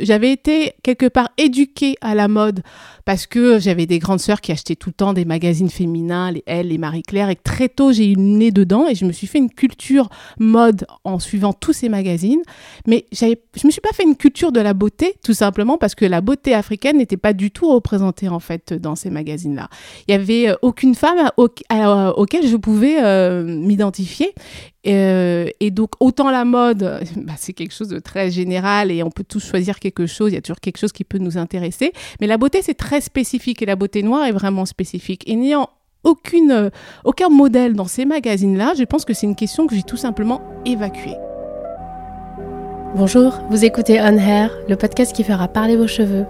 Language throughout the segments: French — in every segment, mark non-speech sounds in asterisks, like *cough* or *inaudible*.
j'avais été quelque part éduquée à la mode parce que j'avais des grandes sœurs qui achetaient tout le temps des magazines féminins, les Elle, les Marie-Claire, et très tôt j'ai eu le nez dedans et je me suis fait une culture mode en suivant tous ces magazines. Mais je me suis pas fait une culture de la beauté, tout simplement parce que la beauté africaine n'était pas du tout représentée en fait dans ces magazines-là. Il y avait euh, aucune femme au, auquel je pouvais euh, m'identifier. Euh, et donc, autant la mode, *laughs* bah, c'est quelque chose de très général et on peut tous choisir quelque chose, il y a toujours quelque chose qui peut nous intéresser. Mais la beauté, c'est très spécifique et la beauté noire est vraiment spécifique. Et n'ayant aucune, euh, aucun modèle dans ces magazines-là, je pense que c'est une question que j'ai tout simplement évacuée. Bonjour, vous écoutez On Hair, le podcast qui fera parler vos cheveux.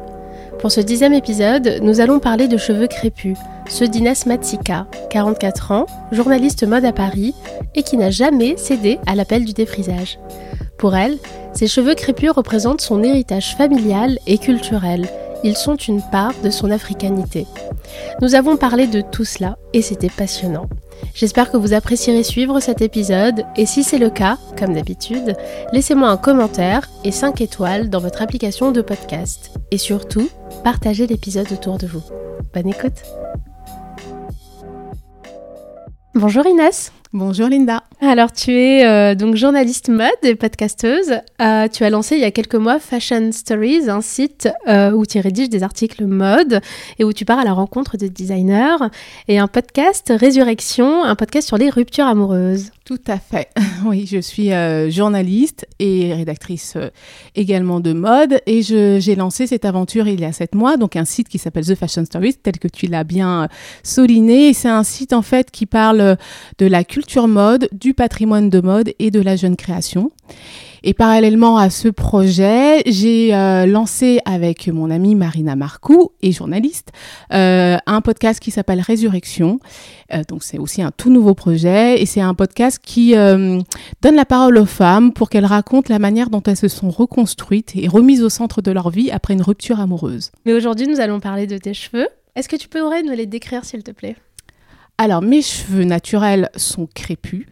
Pour ce dixième épisode, nous allons parler de cheveux crépus, ceux d'Inès Matsika, 44 ans, journaliste mode à Paris et qui n'a jamais cédé à l'appel du défrisage. Pour elle, ses cheveux crépus représentent son héritage familial et culturel. Ils sont une part de son africanité. Nous avons parlé de tout cela et c'était passionnant. J'espère que vous apprécierez suivre cet épisode et si c'est le cas, comme d'habitude, laissez-moi un commentaire et 5 étoiles dans votre application de podcast. Et surtout, partagez l'épisode autour de vous. Bonne écoute Bonjour Inès Bonjour Linda. Alors tu es euh, donc journaliste mode et podcasteuse. Euh, tu as lancé il y a quelques mois Fashion Stories, un site euh, où tu rédiges des articles mode et où tu pars à la rencontre de designers, et un podcast Résurrection, un podcast sur les ruptures amoureuses. Tout à fait. *laughs* Oui, je suis journaliste et rédactrice également de mode et j'ai lancé cette aventure il y a sept mois, donc un site qui s'appelle The Fashion Stories, tel que tu l'as bien souligné. C'est un site en fait qui parle de la culture mode, du patrimoine de mode et de la jeune création. Et parallèlement à ce projet, j'ai euh, lancé avec mon amie Marina Marcou, et journaliste, euh, un podcast qui s'appelle Résurrection. Euh, donc c'est aussi un tout nouveau projet et c'est un podcast qui donne la parole aux femmes pour qu'elles racontent la manière dont elles se sont reconstruites et remises au centre de leur vie après une rupture amoureuse. Mais aujourd'hui, nous allons parler de tes cheveux. Est-ce que tu pourrais nous les décrire, s'il te plaît? Alors, mes cheveux naturels sont crépus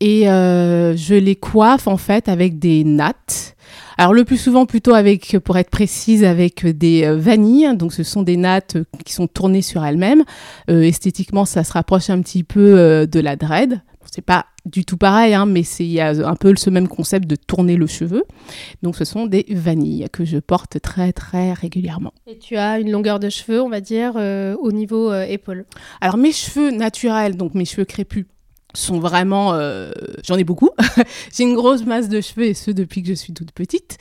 et euh, je les coiffe en fait avec des nattes. Alors le plus souvent plutôt avec, pour être précise, avec des euh, vanilles. Donc ce sont des nattes qui sont tournées sur elles-mêmes. Euh, esthétiquement, ça se rapproche un petit peu de la dread c'est pas du tout pareil, hein, mais il y a un peu ce même concept de tourner le cheveu. Donc ce sont des vanilles que je porte très très régulièrement. Et tu as une longueur de cheveux, on va dire, euh, au niveau épaule? Alors mes cheveux naturels, donc mes cheveux crépus, sont vraiment, euh, j'en ai beaucoup. *laughs* j'ai une grosse masse de cheveux et ce depuis que je suis toute petite.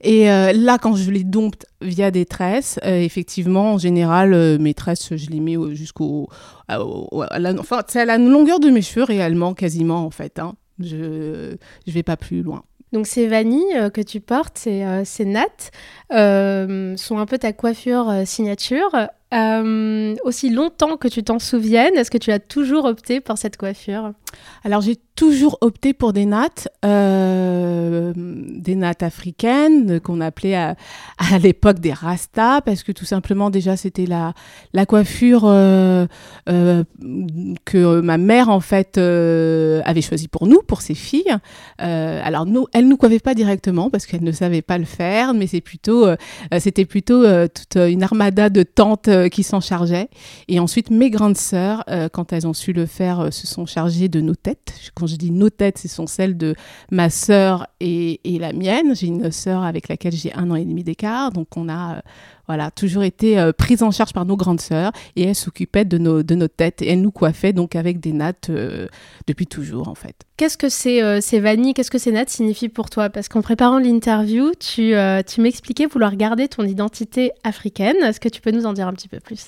Et euh, là, quand je les dompte via des tresses, euh, effectivement, en général, mes tresses, je les mets jusqu'au, enfin, c'est à la longueur de mes cheveux réellement, quasiment en fait. Hein. Je, je vais pas plus loin. Donc ces vanilles que tu portes, ces, ces nattes, sont un peu ta coiffure signature. Aussi longtemps que tu t'en souviennes, est-ce que tu as toujours opté pour cette coiffure? Alors j'ai toujours opté pour des nattes, euh, des nattes africaines qu'on appelait à, l'époque des rastas parce que tout simplement déjà c'était la la coiffure euh, euh, que ma mère en fait avait choisie pour nous, pour ses filles. alors nous, elle nous coiffait pas directement parce qu'elle ne savait pas le faire, mais c'est plutôt c'était plutôt toute une armada de tantes qui s'en chargeaient. Et ensuite mes grandes sœurs, quand elles ont su le faire, se sont chargées de nos têtes je dis nos têtes, ce sont celles de ma sœur et, et la mienne. J'ai une sœur avec laquelle j'ai un an et demi d'écart, donc on a voilà, toujours été euh, prise en charge par nos grandes sœurs et elles s'occupaient de nos, de nos têtes et elles nous coiffaient donc avec des nattes euh, depuis toujours en fait. Qu'est-ce que ces, euh, ces vanilles, qu'est-ce que ces nattes signifient pour toi? Parce qu'en préparant l'interview, tu, tu m'expliquais vouloir garder ton identité africaine. Est-ce que tu peux nous en dire un petit peu plus?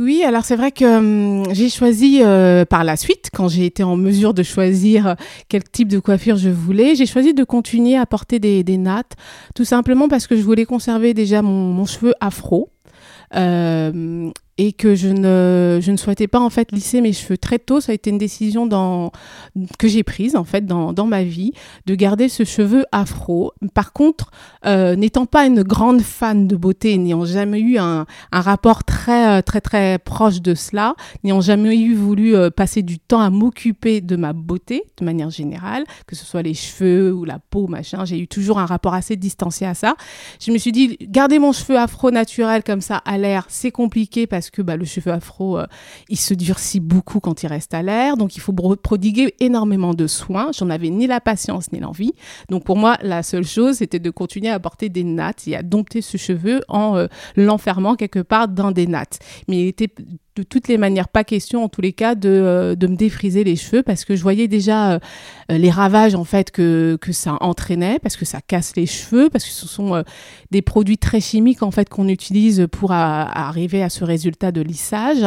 Oui, alors c'est vrai que hum, j'ai choisi par la suite, quand j'ai été en mesure de choisir quel type de coiffure je voulais, j'ai choisi de continuer à porter des, des nattes, tout simplement parce que je voulais conserver déjà mon, mon cheveu afro. Euh, et que je ne, je ne souhaitais pas en fait lisser mes cheveux très tôt. Ça a été une décision que j'ai prise en fait dans, dans ma vie de garder ce cheveu afro. Par contre, euh, n'étant pas une grande fan de beauté, n'ayant jamais eu un, un, rapport très très très proche de cela, n'ayant jamais eu voulu euh, passer du temps à m'occuper de ma beauté de manière générale, que ce soit les cheveux ou la peau, machin, j'ai eu toujours un rapport assez distancié à ça. Je me suis dit, garder mon cheveu afro naturel comme ça à l'air, c'est compliqué parce que bah, le cheveu afro, euh, il se durcit beaucoup quand il reste à l'air. Donc, il faut prodiguer énormément de soins. J'en avais ni la patience ni l'envie. Donc, pour moi, la seule chose, c'était de continuer à porter des nattes et à dompter ce cheveu en euh, l'enfermant quelque part dans des nattes. Mais il était de toutes les manières pas question en tous les cas de, euh, de me défriser les cheveux parce que je voyais déjà euh, les ravages en fait que, que ça entraînait parce que ça casse les cheveux parce que ce sont euh, des produits très chimiques en fait qu'on utilise pour arriver à ce résultat de lissage.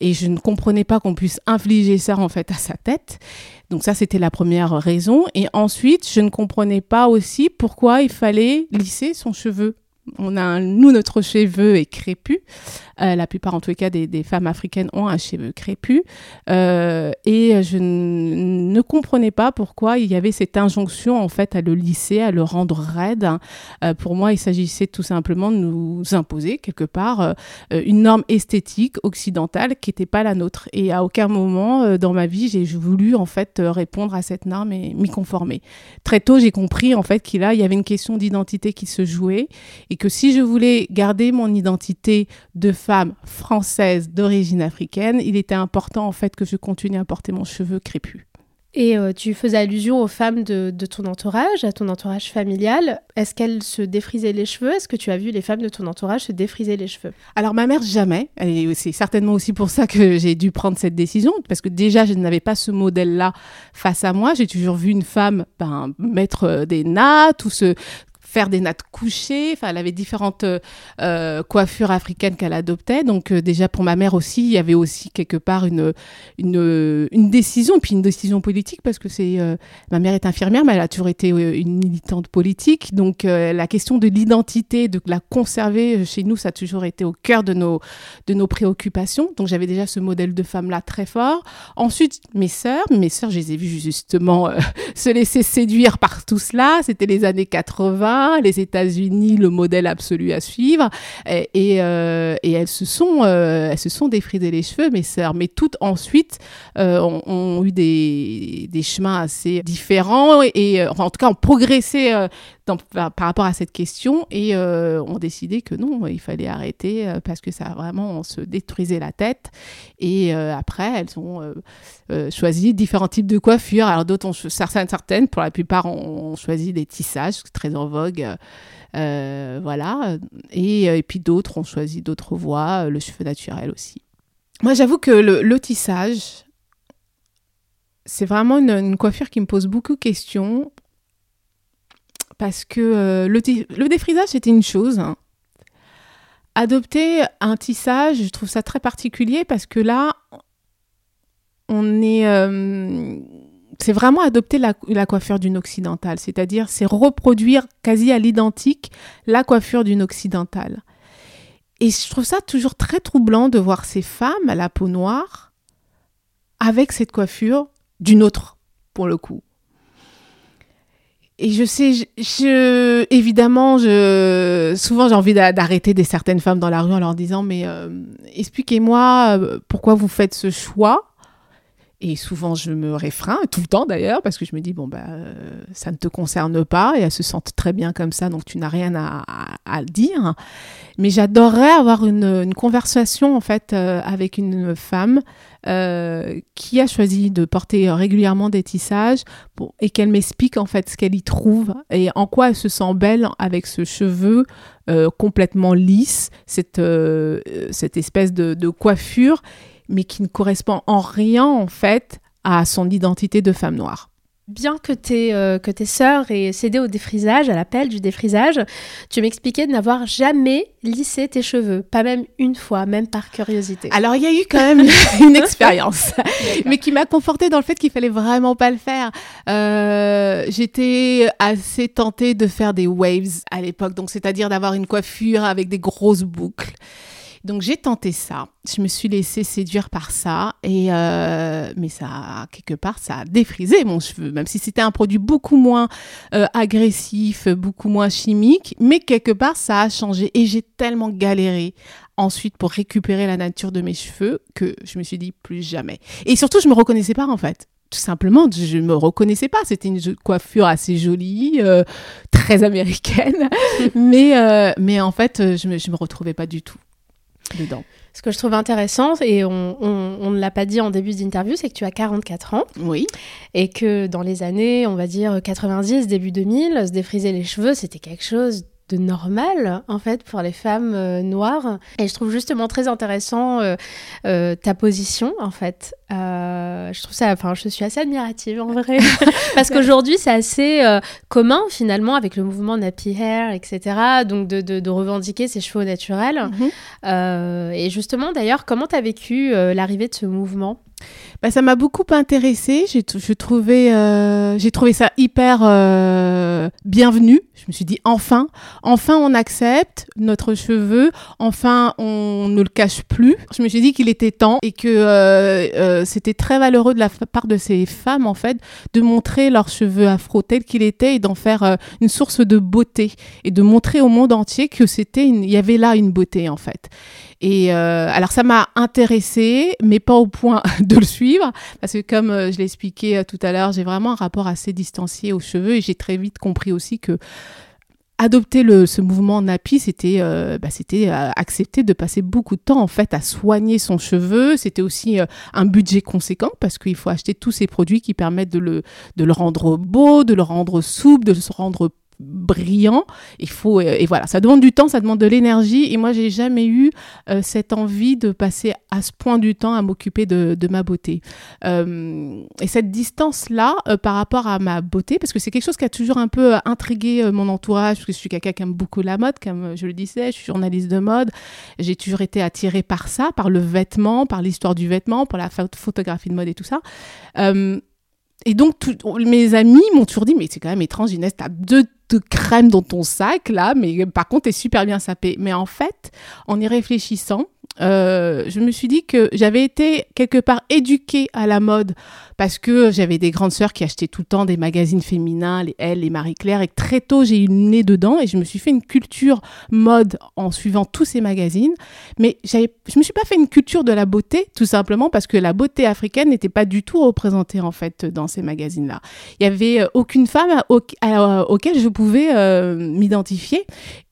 Et je ne comprenais pas qu'on puisse infliger ça en fait à sa tête. Donc ça c'était la première raison. Et ensuite je ne comprenais pas aussi pourquoi il fallait lisser son cheveu on a nous notre cheveu est crépus euh, la plupart, en tous les cas, des, femmes africaines ont un cheveu crépus. Euh, et je ne comprenais pas pourquoi il y avait cette injonction, en fait, à le lisser, à le rendre raide. Euh, pour moi, il s'agissait tout simplement de nous imposer, quelque part, une norme esthétique occidentale qui n'était pas la nôtre. Et à aucun moment dans ma vie, j'ai voulu, en fait, répondre à cette norme et m'y conformer. Très tôt, j'ai compris, en fait, qu'il y avait une question d'identité qui se jouait que si je voulais garder mon identité de femme française d'origine africaine, il était important en fait que je continue à porter mon cheveu crépus. Et euh, tu faisais allusion aux femmes de, ton entourage, à ton entourage familial. Est-ce qu'elles se défrisaient les cheveux? Est-ce que tu as vu les femmes de ton entourage se défriser les cheveux? Alors ma mère jamais. Et c'est certainement aussi pour ça que j'ai dû prendre cette décision, parce que déjà je n'avais pas ce modèle-là face à moi. J'ai toujours vu une femme ben, mettre euh, des nattes ou se faire des nattes couchées. Enfin, elle avait différentes euh, euh, coiffures africaines qu'elle adoptait. Donc euh, déjà pour ma mère aussi, il y avait aussi quelque part une une, une décision, puis une décision politique parce que c'est ma mère est infirmière, mais elle a toujours été une militante politique. Donc la question de l'identité, de la conserver chez nous, ça a toujours été au cœur de nos de nos préoccupations. Donc j'avais déjà ce modèle de femme là très fort. Ensuite mes sœurs, mes sœurs, je les ai vues justement *laughs* se laisser séduire par tout cela. C'était les années 80 les États-Unis le modèle absolu à suivre, et, euh, elles se sont, euh, elles se sont défrisées les cheveux, mes sœurs, mais toutes ensuite euh, ont, eu des, chemins assez différents et, en tout cas ont progressé par, rapport à cette question et ont décidé que non, il fallait arrêter parce que ça vraiment se détruisait la tête. Et après, elles ont choisi différents types de coiffures. Alors d'autres certaines, certaines, pour la plupart, ont, ont choisi des tissages très en vogue euh, voilà. Et, euh, et puis d'autres ont choisi d'autres voies, euh, le cheveu naturel aussi. Moi, j'avoue que le, tissage, c'est vraiment une, coiffure qui me pose beaucoup de questions. Parce que le, le, défrisage, c'était une chose. Hein. Adopter un tissage, je trouve ça très particulier parce que là, on est c'est vraiment adopter la, coiffure d'une occidentale, c'est-à-dire c'est reproduire quasi à l'identique la coiffure d'une occidentale. Et je trouve ça toujours très troublant de voir ces femmes à la peau noire avec cette coiffure d'une autre, pour le coup. Et je sais, je, évidemment, je, souvent j'ai envie d'arrêter des certaines femmes dans la rue en leur disant, mais euh, expliquez-moi euh, pourquoi vous faites ce choix et souvent, je me réfreins, tout le temps d'ailleurs, parce que je me dis, bon, bah, euh, ça ne te concerne pas, et elles se sentent très bien comme ça, donc tu n'as rien à, dire. Mais j'adorerais avoir une, conversation, en fait, euh, avec une femme euh, qui a choisi de porter régulièrement des tissages et qu'elle m'explique, en fait, ce qu'elle y trouve et en quoi elle se sent belle avec ce cheveu complètement lisse, cette, cette espèce de coiffure mais qui ne correspond en rien en fait à son identité de femme noire. Bien que tes, euh, que tes sœurs aient cédé au défrisage, à l'appel du défrisage, tu m'expliquais de n'avoir jamais lissé tes cheveux, pas même une fois, même par curiosité. Alors il y a eu quand même *laughs* une expérience, *laughs* mais qui m'a confortée dans le fait qu'il fallait vraiment pas le faire. Euh, J'étais assez tentée de faire des waves à l'époque, donc c'est-à-dire d'avoir une coiffure avec des grosses boucles Donc j'ai tenté ça, je me suis laissée séduire par ça, et euh, mais ça, quelque part, ça a défrisé mon cheveu, même si c'était un produit beaucoup moins euh, agressif, beaucoup moins chimique, mais quelque part, ça a changé, et j'ai tellement galéré ensuite pour récupérer la nature de mes cheveux que je me suis dit plus jamais. Et surtout, je me reconnaissais pas en fait. Tout simplement, je me reconnaissais pas. C'était une coiffure assez jolie, euh, très américaine, *laughs* mais, euh, mais en fait, je me, me retrouvais pas du tout dedans. Ce que je trouve intéressant, et on, on, ne l'a pas dit en début d'interview, c'est que tu as 44 ans. Oui. Et que dans les années, on va dire 90, début 2000, se défriser les cheveux, c'était quelque chose de normal en fait pour les femmes euh, noires. Et je trouve justement très intéressant euh, euh, ta position en fait. Je trouve ça enfin je suis assez admirative en vrai. *laughs* Parce qu'aujourd'hui c'est assez commun finalement avec le mouvement nappy hair etc donc de, de, revendiquer ses cheveux naturels. Mhm. et justement d'ailleurs comment tu as vécu l'arrivée de ce mouvement? Bah, ça m'a beaucoup intéressée. J'ai trouvé, euh, trouvé ça hyper euh, bienvenu. Je me suis dit enfin, enfin on accepte notre cheveu, enfin on ne le cache plus. Je me suis dit qu'il était temps et que euh, c'était très valeureux de la part de ces femmes en fait de montrer leurs cheveux afro tels qu'il était et d'en faire une source de beauté et de montrer au monde entier que c'était, il y avait là une beauté en fait. Et euh, alors ça m'a intéressée, mais pas au point *laughs* de le suivre, parce que comme euh, je l'ai expliqué euh, tout à l'heure, j'ai vraiment un rapport assez distancié aux cheveux et j'ai très vite compris aussi que adopter ce mouvement nappy, c'était bah, c'était accepter de passer beaucoup de temps en fait à soigner son cheveu. C'était aussi un budget conséquent parce qu'il faut acheter tous ces produits qui permettent de le, de le rendre beau, de le rendre souple, de le rendre brillant. Il faut euh, et voilà, ça demande du temps, ça demande de l'énergie. Et moi, j'ai jamais eu euh, cette envie de passer à ce point du temps à m'occuper de, ma beauté. Euh, et cette distance là par rapport à ma beauté, parce que c'est quelque chose qui a toujours un peu intrigué mon entourage, parce que je suis quelqu'un qui aime beaucoup la mode, comme je le disais, je suis journaliste de mode. J'ai toujours été attirée par ça, par le vêtement, par l'histoire du vêtement, par la photographie de mode et tout ça. et donc, mes amis m'ont toujours dit, mais c'est quand même étrange, Inès, t'as deux de crème dans ton sac là, mais par contre, t'es super bien sapé. Mais en fait, en y réfléchissant, euh, je me suis dit que j'avais été quelque part éduquée à la mode parce que j'avais des grandes sœurs qui achetaient tout le temps des magazines féminins, les Elle, les Marie-Claire, et très tôt j'ai eu le nez dedans et je me suis fait une culture mode en suivant tous ces magazines. Mais je me suis pas fait une culture de la beauté, tout simplement parce que la beauté africaine n'était pas du tout représentée en fait dans ces magazines-là. Il y avait euh, aucune femme auquel je pouvais euh, m'identifier.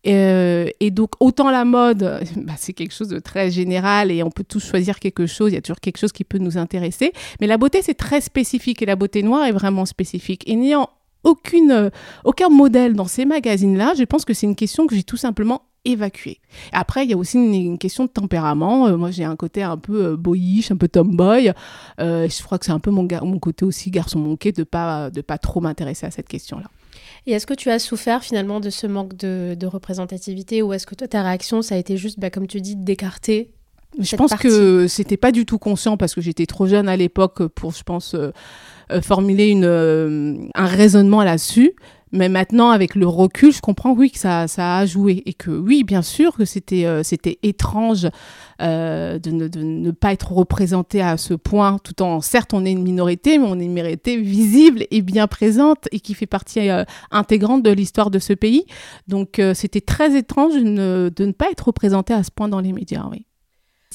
Euh, et donc, autant la mode, *laughs* bah, c'est quelque chose de très général et on peut tous choisir quelque chose, il y a toujours quelque chose qui peut nous intéresser. Mais la beauté, c'est très spécifique et la beauté noire est vraiment spécifique. Et n'ayant aucune, euh, aucun modèle dans ces magazines-là, je pense que c'est une question que j'ai tout simplement évacuée. Après, il y a aussi une, question de tempérament. Euh, moi, j'ai un côté un peu boyish, un peu tomboy. je crois que c'est un peu mon, mon côté aussi garçon manqué de pas de pas trop m'intéresser à cette question-là. Et est-ce que tu as souffert finalement de ce manque de, représentativité ou est-ce que toi, ta réaction, ça a été juste, bah, comme tu dis, d'écarter je pense que c'était pas du tout conscient parce que j'étais trop jeune à l'époque pour, je pense, euh, euh, formuler une, euh, un raisonnement là-dessus. Mais maintenant, avec le recul, je comprends, oui, que ça, a joué. Et que, oui, bien sûr, que c'était euh, c'était étrange euh, de, ne, pas être représenté à ce point, tout en, certes, on est une minorité, mais on est une minorité visible et bien présente et qui fait partie euh, intégrante de l'histoire de ce pays. Donc, c'était très étrange de ne, pas être représenté à ce point dans les médias.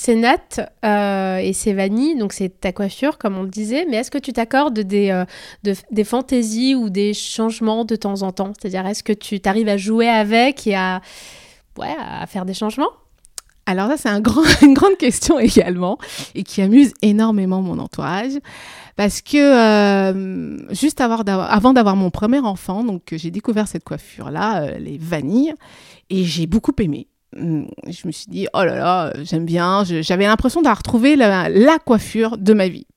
C'est Nat euh, et c'est Vanille, donc c'est ta coiffure, comme on le disait. Mais est-ce que tu t'accordes des, euh, des fantaisies ou des changements de temps en temps? C'est-à-dire, est-ce que tu arrives à jouer avec et à, ouais, à faire des changements? Alors ça, c'est *laughs* une grande question également et qui amuse énormément mon entourage parce que euh, juste avant d'avoir mon premier enfant, donc j'ai découvert cette coiffure-là, les vanilles, et j'ai beaucoup aimé. Mm, je me suis dit, oh là là, j'aime bien. J'avais l'impression d'avoir retrouvé la, coiffure de ma vie.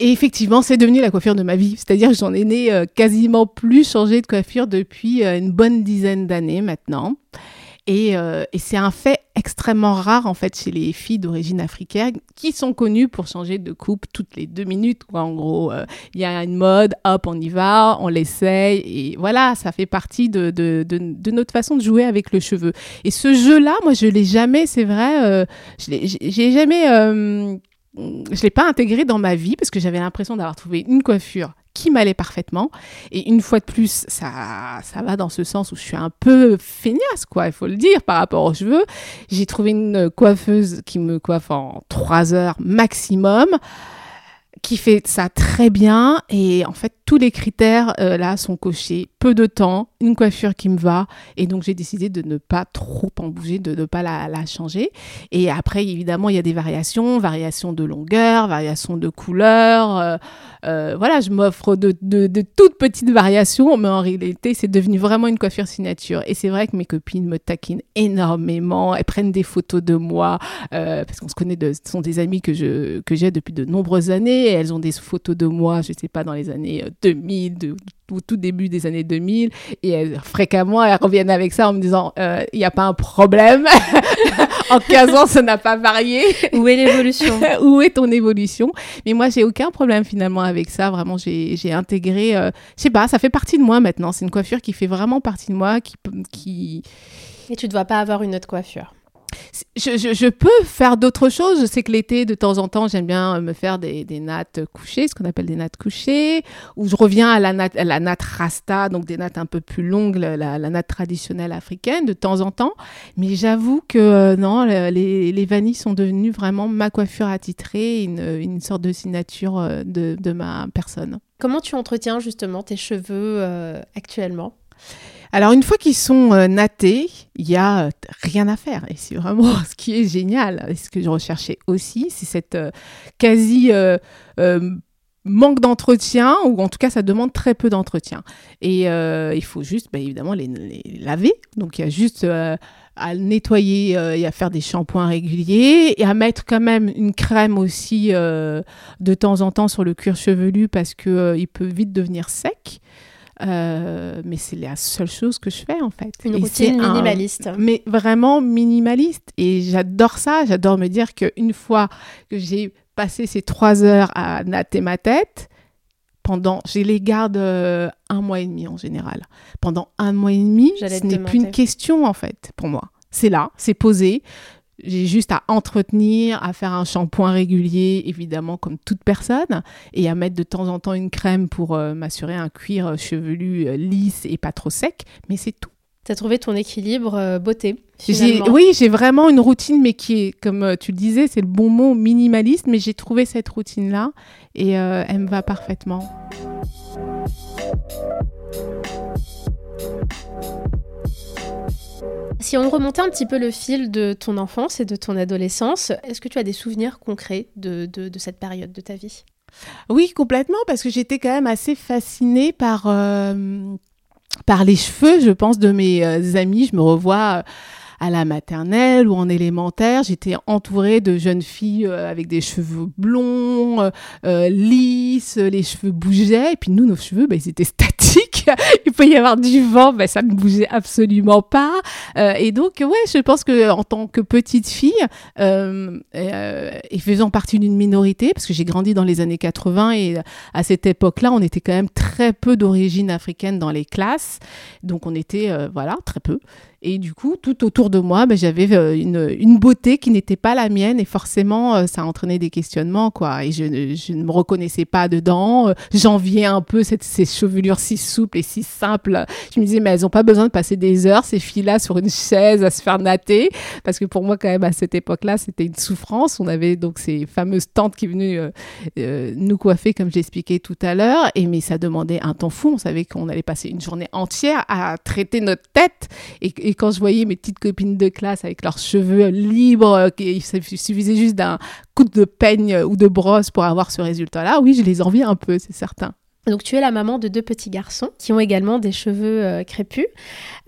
Et effectivement, c'est devenu la coiffure de ma vie. C'est-à-dire que j'en ai né euh, quasiment plus changé de coiffure depuis euh, une bonne dizaine d'années maintenant. Et, euh, et c'est un fait extrêmement rare en fait chez les filles d'origine africaine qui sont connues pour changer de coupe toutes les deux minutes. En gros, euh, il y a une mode, hop, on y va, on l'essaye et voilà, ça fait partie de, de, de, notre façon de jouer avec le cheveu. Et ce jeu-là, moi, je l'ai jamais, c'est vrai, euh, j'ai jamais, euh, je l'ai pas intégré dans ma vie parce que j'avais l'impression d'avoir trouvé une coiffure qui m'allait parfaitement. Et une fois de plus, ça, ça va dans ce sens où je suis un peu feignasse, quoi, il faut le dire, par rapport aux cheveux. J'ai trouvé une coiffeuse qui me coiffe en trois heures maximum qui fait ça très bien et en fait tous les critères euh, là sont cochés. Peu de temps, une coiffure qui me va et donc j'ai décidé de ne pas trop en bouger, de ne pas la, changer. Et après évidemment il y a des variations, variations de longueur, variations de couleur. Euh, euh, voilà, je m'offre de, toutes petites variations, mais en réalité c'est devenu vraiment une coiffure signature. Et c'est vrai que mes copines me taquinent énormément, elles prennent des photos de moi parce qu'on se connaît, ce sont des amis que j'ai depuis de nombreuses années elles ont des photos de moi, je sais pas, dans les années 2000, euh, au tout début des années 2000. Et elles, fréquemment, elles reviennent avec ça en me disant, euh, il n'y a pas un problème. *laughs* en 15 ans, ça n'a pas varié. Où est l'évolution? *laughs* Où est ton évolution? Mais moi, j'ai aucun problème finalement avec ça. Vraiment, j'ai intégré, Je euh, je sais pas, ça fait partie de moi maintenant. C'est une coiffure qui fait vraiment partie de moi, qui... qui... Et tu ne dois pas avoir une autre coiffure je, peux faire d'autres choses. Je sais que l'été, de temps en temps, j'aime bien me faire des, nattes couchées, ce qu'on appelle des nattes couchées, ou je reviens à la natte, la rasta, donc des nattes un peu plus longues, la, natte traditionnelle africaine, de temps en temps. Mais j'avoue que euh, non, les, les, vanilles sont devenues vraiment ma coiffure attitrée, une, une sorte de signature euh, de, de, ma personne. Comment tu entretiens justement tes cheveux euh, actuellement? Alors une fois qu'ils sont euh, nattés, il y a euh, rien à faire. Et c'est vraiment *laughs* ce qui est génial. Et ce que je recherchais aussi, c'est cette euh, quasi manque d'entretien ou en tout cas ça demande très peu d'entretien. Et il faut juste bah, évidemment les, laver. Donc il y a juste à nettoyer et à faire des shampoings réguliers et à mettre quand même une crème aussi de temps en temps sur le cuir chevelu parce que il peut vite devenir sec euh, mais c'est la seule chose que je fais en fait. Une routine minimaliste. mais vraiment minimaliste. Et j'adore ça. J'adore me dire qu'une fois que j'ai passé ces trois heures à natter ma tête, pendant, je les garde euh, un mois et demi en général. Pendant un mois et demi, ce n'est plus une question en fait pour moi. C'est là, c'est posé. J'ai juste à entretenir, à faire un shampoing régulier, évidemment, comme toute personne, et à mettre de temps en temps une crème pour euh, m'assurer un cuir chevelu euh, lisse et pas trop sec, mais c'est tout. Tu as trouvé ton équilibre euh, beauté Oui, j'ai vraiment une routine, mais qui est, comme tu le disais, c'est le bon mot, minimaliste, mais j'ai trouvé cette routine-là et elle me va parfaitement. Si on remontait un petit peu le fil de ton enfance et de ton adolescence, est-ce que tu as des souvenirs concrets de, de, cette période de ta vie? Oui, complètement, parce que j'étais quand même assez fascinée par, euh, par les cheveux, je pense, de mes euh, amis. Je me revois... Euh, à la maternelle ou en élémentaire, j'étais entourée de jeunes filles avec des cheveux blonds, lisses, les cheveux bougeaient, et puis nous, nos cheveux, bah, ils étaient statiques *laughs* il peut y avoir du vent, mais ça ne bougeait absolument pas. Euh, et donc, ouais, je pense que en tant que petite fille euh, euh, et faisant partie d'une minorité, parce que j'ai grandi dans les années 80 et à cette époque-là, on était quand même très peu d'origine africaine dans les classes, donc on était voilà très peu. Et du coup, tout autour de moi, ben, j'avais euh, une, beauté qui n'était pas la mienne et forcément, euh, ça entraînait des questionnements, quoi. Et je, ne me reconnaissais pas dedans. Euh, j'enviais un peu cette, ces chevelures si souples et si simples. Je me disais, mais elles n'ont pas besoin de passer des heures, ces filles-là, sur une chaise à se faire natter. Parce que pour moi, quand même, à cette époque-là, c'était une souffrance. On avait donc ces fameuses tantes qui venaient nous coiffer, comme j'expliquais tout à l'heure. Et mais ça demandait un temps fou. On savait qu'on allait passer une journée entière à traiter notre tête. et quand je voyais mes petites copines de classe avec leurs cheveux libres, euh, il suffisait juste d'un coup de peigne ou de brosse pour avoir ce résultat-là, oui, je les envie un peu, c'est certain. Donc tu es la maman de deux petits garçons qui ont également des cheveux euh, crépus.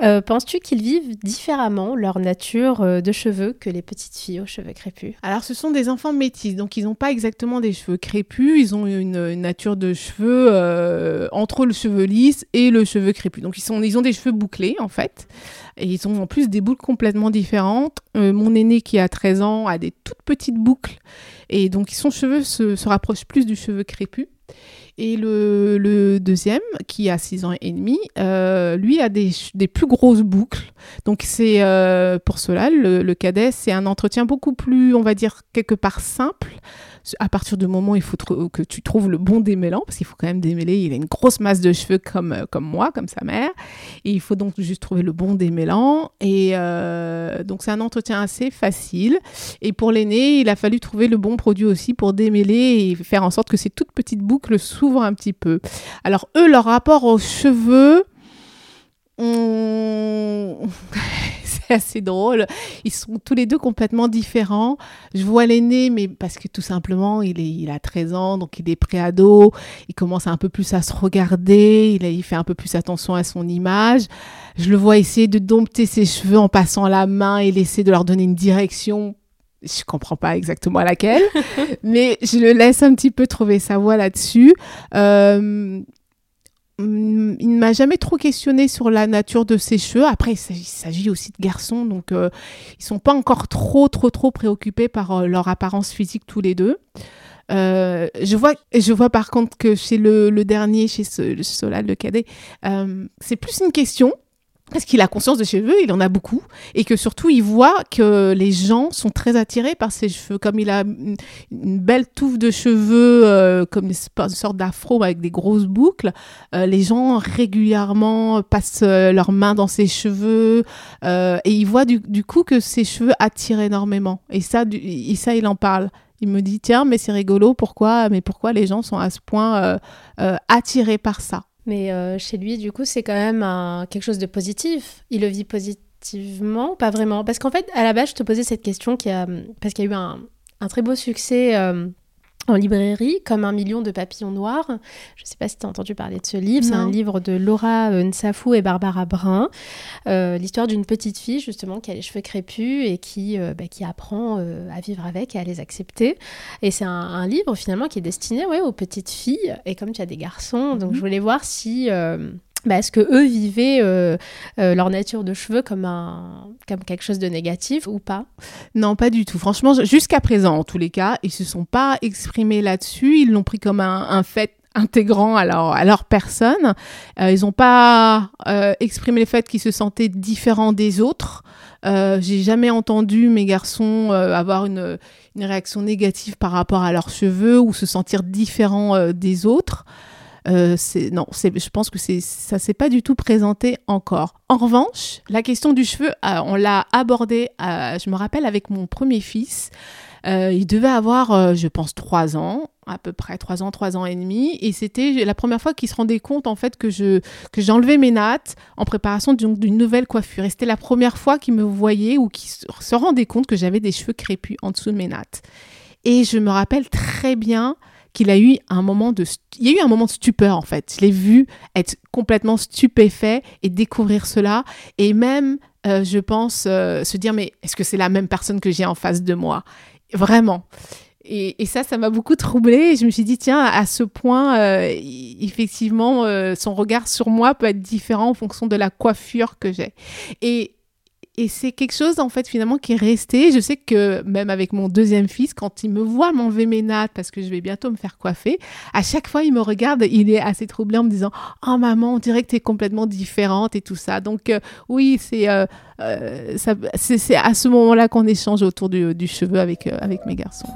Euh, penses-tu qu'ils vivent différemment leur nature euh, de cheveux que les petites filles aux cheveux crépus? Alors ce sont des enfants métis, donc ils n'ont pas exactement des cheveux crépus, ils ont une, nature de cheveux entre le cheveu lisse et le cheveu crépus. Donc ils, ont des cheveux bouclés en fait, et ils ont en plus des boucles complètement différentes. mon aîné qui a 13 ans a des toutes petites boucles, et donc son cheveu se, se rapproche plus du cheveu crépus. Et le, deuxième, qui a 6 ans et demi, euh, lui a des, plus grosses boucles. Donc c'est euh, pour cela, le cadet, c'est un entretien beaucoup plus, on va dire, quelque part simple à partir du moment où il faut que tu trouves le bon démêlant, parce qu'il faut quand même démêler, il a une grosse masse de cheveux comme, euh, comme moi, comme sa mère, et il faut donc juste trouver le bon démêlant, et euh, donc c'est un entretien assez facile, et pour l'aîné, il a fallu trouver le bon produit aussi pour démêler et faire en sorte que ces toutes petites boucles s'ouvrent un petit peu. Alors eux, leur rapport aux cheveux, c'est *laughs* assez drôle. Ils sont tous les deux complètement différents. Je vois l'aîné, mais parce que tout simplement, il, est, il a 13 ans, donc il est préado. Il commence un peu plus à se regarder. Il, il fait un peu plus attention à son image. Je le vois essayer de dompter ses cheveux en passant la main et laisser de leur donner une direction je comprends pas exactement laquelle, *laughs* mais je le laisse un petit peu trouver sa voix là-dessus. Euh, il ne m'a jamais trop questionné sur la nature de ses cheveux. Après, il s'agit aussi de garçons, donc euh, ils sont pas encore trop, trop, trop préoccupés par euh, leur apparence physique tous les deux. Euh, je vois, je vois par contre que chez le, dernier, chez Solal, le cadet, c'est plus une question parce qu'il a conscience de ses cheveux, il en a beaucoup, et que surtout il voit que les gens sont très attirés par ses cheveux. Comme il a une, belle touffe de cheveux, euh, comme une sorte d'afro avec des grosses boucles, euh, les gens régulièrement passent euh, leurs mains dans ses cheveux, et il voit du, coup que ses cheveux attirent énormément. Et ça, et ça, il en parle. Il me dit tiens, mais c'est rigolo, pourquoi, mais pourquoi les gens sont à ce point attirés par ça? Mais euh, chez lui, du coup, c'est quand même quelque chose de positif. Il le vit positivement, pas vraiment. Parce qu'en fait, à la base, je te posais cette question qui a, parce qu'il y a eu un, très beau succès euh, en librairie, comme un million de papillons noirs. Je ne sais pas si tu as entendu parler de ce livre. C'est un livre de Laura euh, Nsafou et Barbara Brun. Euh, l'histoire d'une petite fille, justement, qui a les cheveux crépus et qui, euh, bah, qui apprend à vivre avec et à les accepter. Et c'est un, livre, finalement, qui est destiné ouais, aux petites filles. Et comme tu as des garçons, donc mhm. je voulais voir si bah, est-ce que eux vivaient euh, euh, leur nature de cheveux comme, un, comme quelque chose de négatif ou pas? Non, pas du tout. Franchement, jusqu'à présent, en tous les cas, ils se sont pas exprimés là-dessus. Ils l'ont pris comme un, fait intégrant à leur, à leur personne. Euh, ils n'ont pas exprimé le fait qu'ils se sentaient différents des autres. J'ai jamais entendu mes garçons avoir une, une, réaction négative par rapport à leurs cheveux ou se sentir différents des autres. Euh, non, je pense que ça s'est pas du tout présenté encore. En revanche, la question du cheveu, euh, on l'a abordée, je me rappelle, avec mon premier fils. Euh, il devait avoir, je pense, trois ans, à peu près trois ans, trois ans et demi, et c'était la première fois qu'il se rendait compte en fait que que j'enlevais mes nattes en préparation d'une nouvelle coiffure. Et c'était la première fois qu'il me voyait ou qu'il se rendait compte que j'avais des cheveux crépus en dessous de mes nattes. Et je me rappelle très bien qu'il a eu un moment de il y a eu un moment de stupeur en fait. Je l'ai vu être complètement stupéfait et découvrir cela et même euh, je pense euh, se dire mais est-ce que c'est la même personne que j'ai en face de moi? Vraiment. Et, ça, ça m'a beaucoup troublée. je me suis dit, tiens, à ce point, euh, effectivement, son regard sur moi peut être différent en fonction de la coiffure que j'ai. Et et c'est quelque chose, en fait, finalement, qui est resté. Je sais que même avec mon deuxième fils, quand il me voit m'enlever mes nattes parce que je vais bientôt me faire coiffer, à chaque fois, il me regarde, il est assez troublé en me disant Oh maman, on dirait que tu es complètement différente et tout ça. Donc, euh, oui, euh, euh, c'est c'est à ce moment-là qu'on échange autour du, du cheveu avec, avec mes garçons.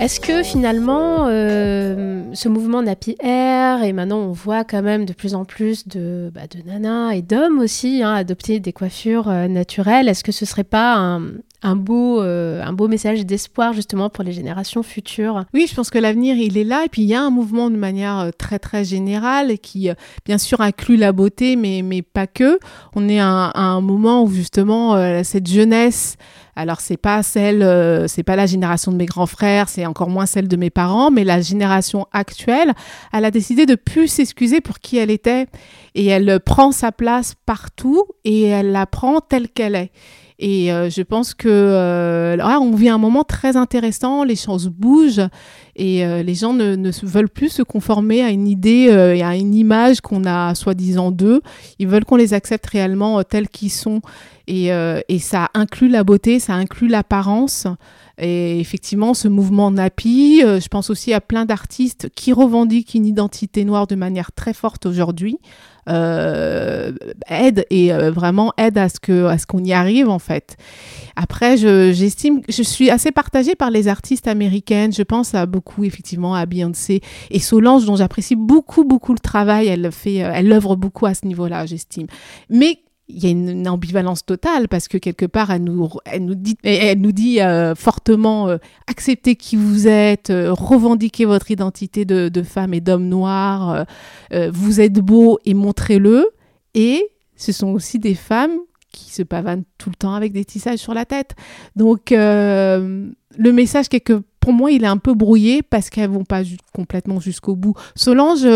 Est-ce que finalement, euh, ce mouvement Nappy Air, et maintenant on voit quand même de plus en plus de, bah, de nanas et d'hommes aussi hein, adopter des coiffures euh, naturelles, est-ce que ce serait pas un, beau, euh, un beau message d'espoir justement pour les générations futures? Oui, je pense que l'avenir, il est là. Et puis il y a un mouvement de manière très très générale qui, bien sûr, inclut la beauté, mais, mais pas que. On est à, un moment où justement cette jeunesse Alors c'est pas celle, euh, c'est pas la génération de mes grands frères, c'est encore moins celle de mes parents, mais la génération actuelle, elle a décidé de plus s'excuser pour qui elle était et elle prend sa place partout et elle la prend telle qu'elle est. Et euh, je pense que euh, là, on vit un moment très intéressant, les choses bougent et euh, les gens ne, ne, veulent plus se conformer à une idée et à une image qu'on a soi-disant d'eux. Ils veulent qu'on les accepte réellement tels qu'ils sont. Et, et, ça inclut la beauté, ça inclut l'apparence. Et effectivement, ce mouvement Napi, je pense aussi à plein d'artistes qui revendiquent une identité noire de manière très forte aujourd'hui euh, aide et euh, vraiment aide à ce qu'on y arrive en fait. Après, j'estime, je, suis assez partagée par les artistes américaines. Je pense à beaucoup effectivement à Beyoncé et Solange dont j'apprécie beaucoup beaucoup le travail. Elle fait, euh, elle œuvre beaucoup à ce niveau-là, j'estime. Mais il y a une, ambivalence totale parce que quelque part elle nous, dit, euh, fortement euh, acceptez qui vous êtes, euh, revendiquez votre identité de, de femme et d'homme noir, vous êtes beau et montrez-le. Et ce sont aussi des femmes qui se pavanent tout le temps avec des tissages sur la tête. Donc le message quelque pour moi il est un peu brouillé parce qu'elles vont pas complètement jusqu'au bout. Solange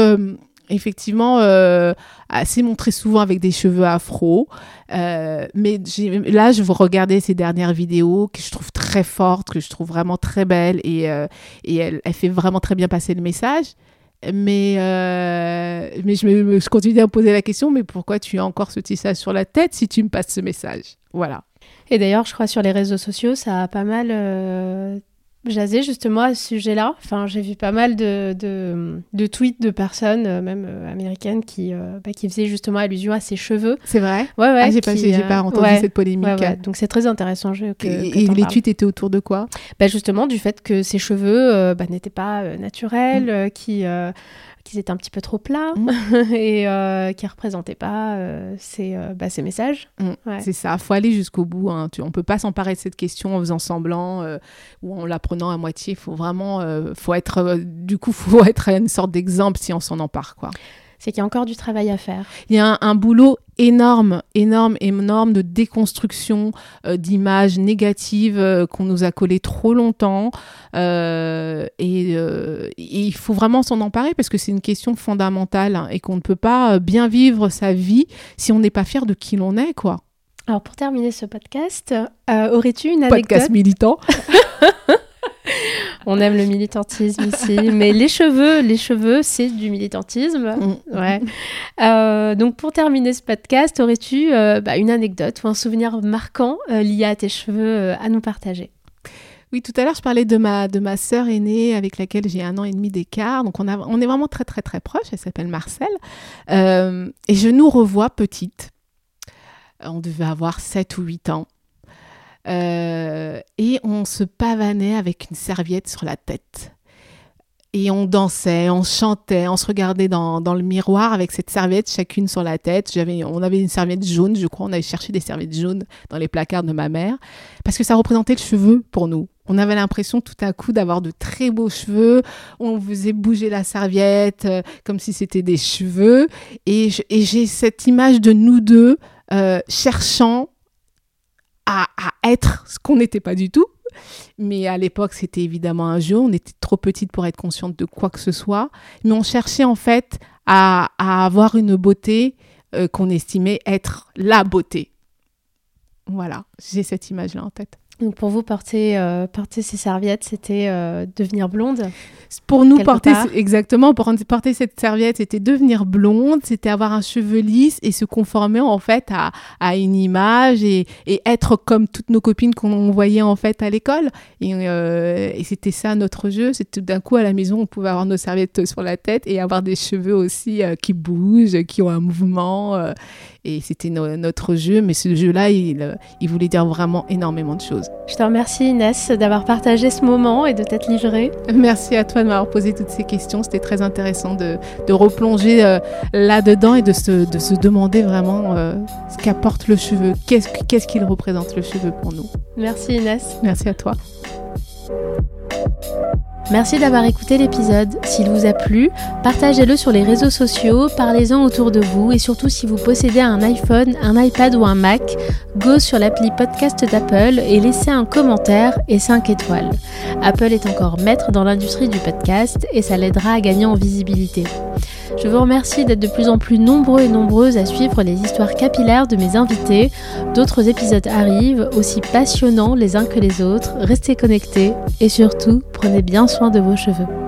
effectivement euh, s'est montré souvent avec des cheveux afro. Euh, mais là, je vous regardais ses dernières vidéos que je trouve très fortes, que je trouve vraiment très belles et, euh, et elle, fait vraiment très bien passer le message. Mais, mais je, je continue à me poser la question, mais pourquoi tu as encore ce tissage sur la tête si tu me passes ce message? Voilà. Et d'ailleurs, je crois sur les réseaux sociaux, ça a pas mal jasé justement à ce sujet-là. Enfin, j'ai vu pas mal de, de, tweets de personnes, euh, même euh, américaines, qui, euh, bah, qui faisaient justement allusion à ses cheveux. C'est vrai? Ouais, ouais. Ah, j'ai pas, pas, entendu cette polémique. Donc c'est très intéressant. que, et, les tweets étaient autour de quoi? Bah, Justement du fait que ses cheveux bah, n'étaient pas naturels, mm. qui qu'ils étaient un petit peu trop plats mmh. *laughs* et euh, qui ne représentaient pas euh, ces, euh, bah, ces, messages. Mmh. C'est ça, il faut aller jusqu'au bout. Hein. Tu, on ne peut pas s'emparer de cette question en faisant semblant ou en la prenant à moitié. Il faut vraiment, faut être, du coup, faut être une sorte d'exemple si on s'en empare. quoi c'est qu'il y a encore du travail à faire. Il y a un, boulot énorme, énorme, énorme de déconstruction euh, d'images négatives euh, qu'on nous a collées trop longtemps. Euh, et, il faut vraiment s'en emparer parce que c'est une question fondamentale hein, et qu'on ne peut pas bien vivre sa vie si on n'est pas fier de qui l'on est, quoi. Alors pour terminer ce podcast, aurais-tu une anecdote? Podcast militant *laughs* *laughs* On aime le militantisme ici, mais les cheveux, les cheveux, c'est du militantisme. Mm. Ouais. Euh, donc pour terminer ce podcast, aurais-tu euh, bah, une anecdote ou un souvenir marquant euh, lié à tes cheveux à nous partager? Oui, tout à l'heure, je parlais de ma, de ma sœur aînée avec laquelle j'ai un an et demi d'écart. Donc, on, a, on est vraiment très, très, très proches. Elle s'appelle Marcel. et je nous revois petite. On devait avoir 7 ou 8 ans. Euh, et on se pavanait avec une serviette sur la tête. Et on dansait, on chantait, on se regardait dans, dans, le miroir avec cette serviette chacune sur la tête. J'avais, on avait une serviette jaune, je crois, on avait cherché des serviettes jaunes dans les placards de ma mère, parce que ça représentait le cheveu pour nous. On avait l'impression tout à coup d'avoir de très beaux cheveux. On faisait bouger la serviette euh, comme si c'était des cheveux. Et, j'ai cette image de nous deux euh, cherchant à, être ce qu'on n'était pas du tout. Mais à l'époque, c'était évidemment un jeu. On était trop petite pour être consciente de quoi que ce soit. Mais on cherchait en fait à, avoir une beauté euh, qu'on estimait être la beauté. Voilà, j'ai cette image-là en tête. Donc pour vous, porter, euh, porter ces serviettes, c'était euh, devenir blonde Pour nous, porter, exactement, pour porter cette serviette, c'était devenir blonde, c'était avoir un cheveu lisse et se conformer en fait à, à une image et, et, être comme toutes nos copines qu'on voyait en fait à l'école. Et, euh, et c'était ça notre jeu. C'était d'un coup à la maison, on pouvait avoir nos serviettes sur la tête et avoir des cheveux aussi qui bougent, qui ont un mouvement. et c'était notre jeu, mais ce jeu-là, il, il voulait dire vraiment énormément de choses. Je te remercie Inès d'avoir partagé ce moment et de t'être livrée. Merci à toi de m'avoir posé toutes ces questions. C'était très intéressant de, de replonger euh, là-dedans et de se, de se demander vraiment euh, ce qu'apporte le cheveu. Qu'est-ce qu'il représente le cheveu pour nous? Merci Inès. Merci à toi. Merci d'avoir écouté l'épisode. S'il vous a plu, partagez-le sur les réseaux sociaux, parlez-en autour de vous et surtout si vous possédez un iPhone, un iPad ou un Mac, go sur l'appli podcast d'Apple et laissez un commentaire et 5 étoiles. Apple est encore maître dans l'industrie du podcast et ça l'aidera à gagner en visibilité. Je vous remercie d'être de plus en plus nombreux et nombreuses à suivre les histoires capillaires de mes invités. D'autres épisodes arrivent, aussi passionnants les uns que les autres. Restez connectés et surtout, prenez bien soin de vos cheveux.